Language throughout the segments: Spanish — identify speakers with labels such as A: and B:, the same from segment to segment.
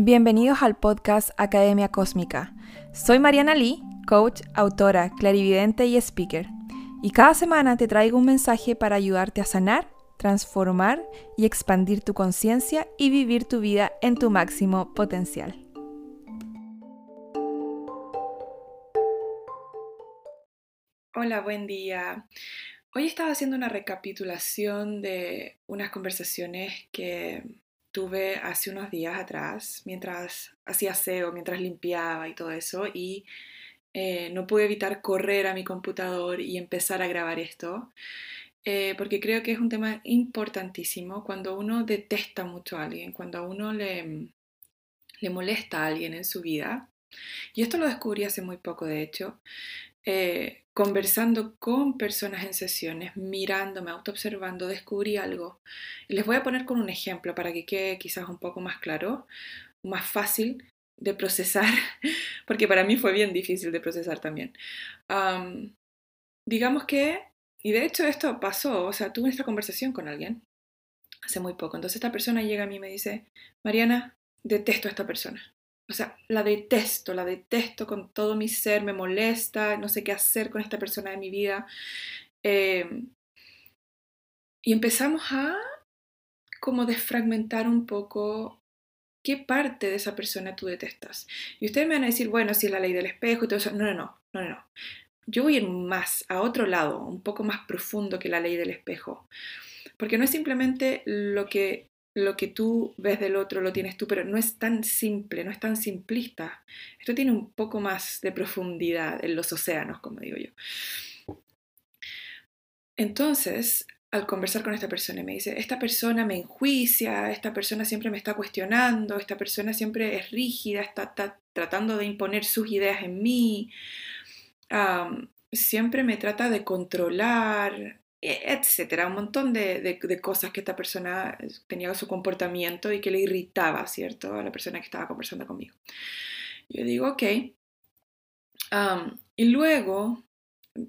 A: Bienvenidos al podcast Academia Cósmica. Soy Mariana Lee, coach, autora, clarividente y speaker. Y cada semana te traigo un mensaje para ayudarte a sanar, transformar y expandir tu conciencia y vivir tu vida en tu máximo potencial. Hola, buen día. Hoy estaba haciendo una recapitulación de unas conversaciones que hace unos días atrás, mientras hacía aseo, mientras limpiaba y todo eso, y eh, no pude evitar correr a mi computador y empezar a grabar esto, eh, porque creo que es un tema importantísimo cuando uno detesta mucho a alguien, cuando a uno le, le molesta a alguien en su vida. Y esto lo descubrí hace muy poco, de hecho. Eh, conversando con personas en sesiones, mirándome, autoobservando, descubrí algo. les voy a poner con un ejemplo para que quede quizás un poco más claro, más fácil de procesar, porque para mí fue bien difícil de procesar también. digamos que, y de hecho esto pasó, o sea, tuve esta conversación con alguien hace muy poco. Entonces esta persona llega a mí y me dice, Mariana, detesto a esta persona o sea, la detesto, la detesto con todo mi ser, me molesta, no sé qué hacer con esta persona de mi vida. Em, y empezamos a como desfragmentar un poco qué parte de esa persona tú detestas. Y ustedes me van a decir, bueno, si es la ley del espejo y todo eso. No, no, no, no, no. Yo voy a ir más, a otro lado, un poco más profundo que la ley del espejo. Porque no es simplemente lo que lo que tú ves del otro lo tienes tú, pero no es tan simple, no es tan simplista. Esto tiene un poco más de profundidad en los océanos, como digo yo. Entonces, al conversar con esta persona, me dice, esta persona me enjuicia, esta persona siempre me está cuestionando, esta persona siempre es rígida, está, tratando de imponer sus ideas en mí, siempre me trata de controlar, etcétera, un montón de, cosas que esta persona tenía su comportamiento y que le irritaba, ¿cierto? A la persona que estaba conversando conmigo. Yo digo, ok. y luego,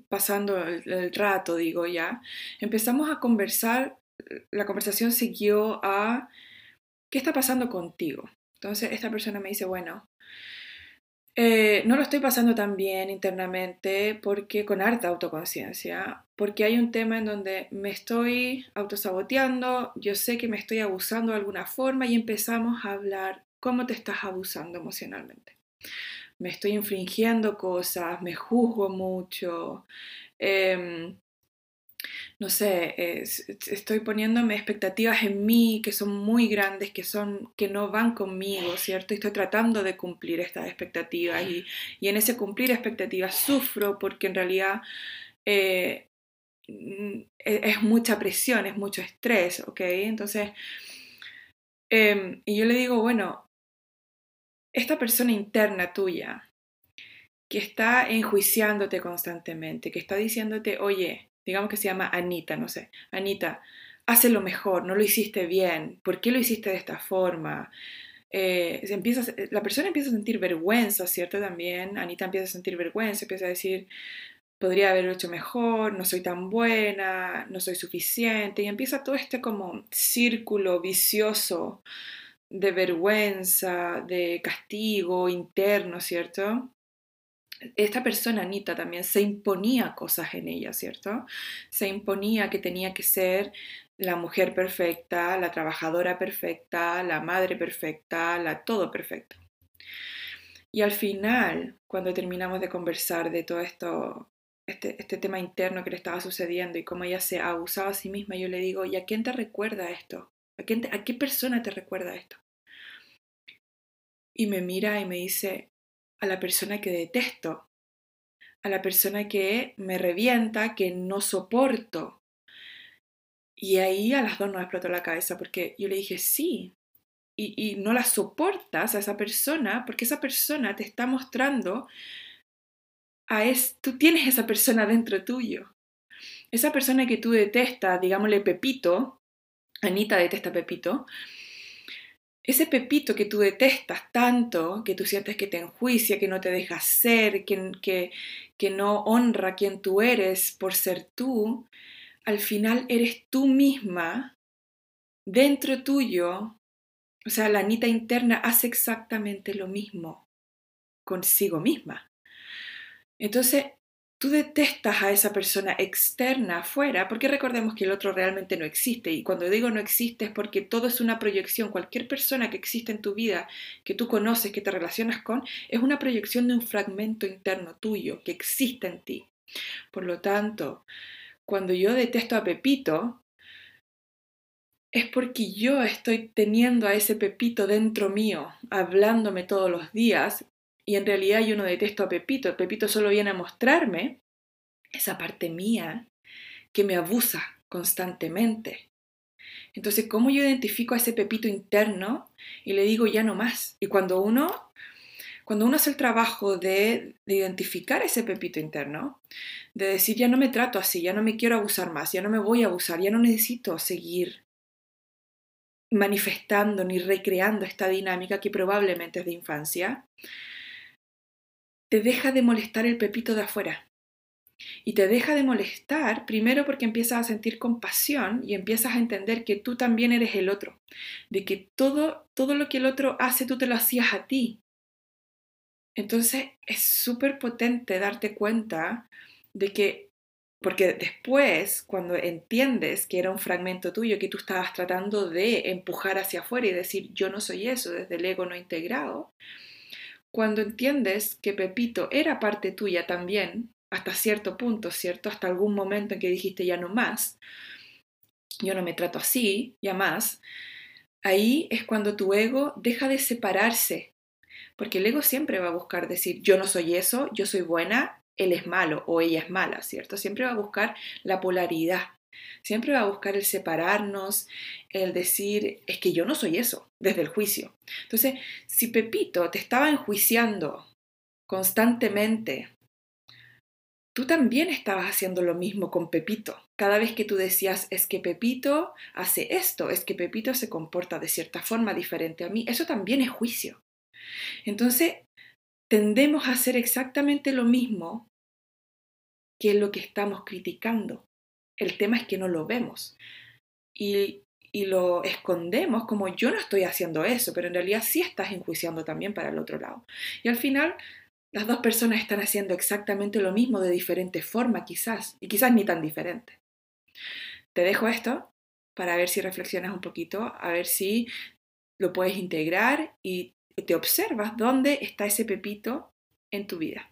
A: pasando el, rato, digo ya, empezamos a conversar, la conversación siguió a, ¿qué está pasando contigo? Entonces esta persona me dice, bueno, eh, no lo estoy pasando tan bien internamente porque con harta autoconciencia, porque hay un tema en donde me estoy autosaboteando, yo sé que me estoy abusando de alguna forma y empezamos a hablar cómo te estás abusando emocionalmente. Me estoy infringiendo cosas, me juzgo mucho, em, no sé, estoy poniéndome expectativas en mí que son muy grandes, que, son, que no van conmigo, ¿cierto? Y estoy tratando de cumplir estas expectativas y, en ese cumplir expectativas sufro porque en realidad eh, mm, e, es, mucha presión, es mucho estrés, ¿ok? Entonces, em, y yo le digo, bueno, esta persona interna tuya que está enjuiciándote constantemente, que está diciéndote, oye, digamos que se llama Anita, no sé, Anita, lo mejor, no lo hiciste bien, ¿por qué lo hiciste de esta forma? Eh, empieza, la persona empieza a sentir vergüenza, ¿cierto? También, Anita empieza a sentir vergüenza, empieza a decir, podría haberlo hecho mejor, no soy tan buena, no soy suficiente, y empieza todo este como círculo vicioso de vergüenza, de castigo interno, ¿cierto? Esta persona, Anita, también se imponía cosas en ella, ¿cierto? Se imponía que tenía que ser la mujer perfecta, la trabajadora perfecta, la madre perfecta, la todo perfecto. Y al final, cuando terminamos de conversar de todo esto, este, este tema interno que le estaba sucediendo y cómo ella se abusaba a sí misma, yo le digo, ¿y a quién te recuerda esto? ¿A, ¿A qué persona te recuerda esto? Y me mira y me dice, a la persona que detesto, a la persona que me revienta, que no soporto. Y ahí a las dos nos explotó la cabeza porque yo le dije, sí, y, no la soportas a esa persona porque esa persona te está mostrando a es, tú tienes esa persona dentro tuyo. Esa persona que tú detestas, digámosle Pepito, Anita detesta Pepito, ese pepito que tú detestas tanto, que tú sientes que te enjuicia, que no te deja ser, que, que, que no honra quien tú eres por ser tú, al final eres tú misma, dentro tuyo, O sea, la Anita interna hace exactamente lo mismo consigo misma. Entonces, tú detestas a esa persona externa afuera, porque recordemos que el otro realmente no existe. Y cuando digo no existe es porque todo es una proyección. Cualquier persona que existe en tu vida, que tú conoces, que te relacionas con, es una proyección de un fragmento interno tuyo que existe en ti. Por lo tanto, cuando yo detesto a Pepito, es porque yo estoy teniendo a ese Pepito dentro mío, hablándome todos los días, y en realidad yo no detesto a Pepito, Pepito solo viene a mostrarme esa parte mía que me abusa constantemente. Entonces, ¿cómo yo identifico a ese Pepito interno y le digo ya no más? Y cuando uno, cuando uno hace el trabajo de, de identificar ese Pepito interno, de decir ya no me trato así, ya no me quiero abusar más, ya no me voy a abusar, ya no necesito seguir manifestando ni recreando esta dinámica que probablemente es de infancia, te deja de molestar el pepito de afuera. Y te deja de molestar primero porque empiezas a sentir compasión y empiezas a entender que tú también eres el otro, de que todo, todo lo que el otro hace tú te lo hacías a ti. Entonces es súper potente darte cuenta de que, porque después, cuando entiendes que era un fragmento tuyo que tú estabas tratando de empujar hacia afuera y decir yo no soy eso desde el ego no integrado, cuando entiendes que Pepito era parte tuya también, hasta cierto punto, ¿cierto? Hasta algún momento en que dijiste ya no más, yo no me trato así, ya más, ahí es cuando tu ego deja de separarse, porque el ego siempre va a buscar decir yo no soy eso, yo soy buena, él es malo o ella es mala, ¿cierto? Siempre va a buscar la polaridad. Siempre va a buscar el separarnos, el decir, es que yo no soy eso, desde el juicio. Entonces, si Pepito te estaba enjuiciando constantemente, tú también estabas haciendo lo mismo con Pepito. Cada vez que tú decías, es que Pepito hace esto, es que Pepito se comporta de cierta forma diferente a mí, eso también es juicio. Entonces, tendemos a hacer exactamente lo mismo que lo que estamos criticando. El tema es que no lo vemos y, lo escondemos como yo no estoy haciendo eso, pero en realidad sí estás enjuiciando también para el otro lado. Y al final las dos personas están haciendo exactamente lo mismo de diferente forma quizás, y quizás ni tan diferente. Te dejo esto para ver si reflexionas un poquito, a ver si lo puedes integrar y te observas dónde está ese pepito en tu vida.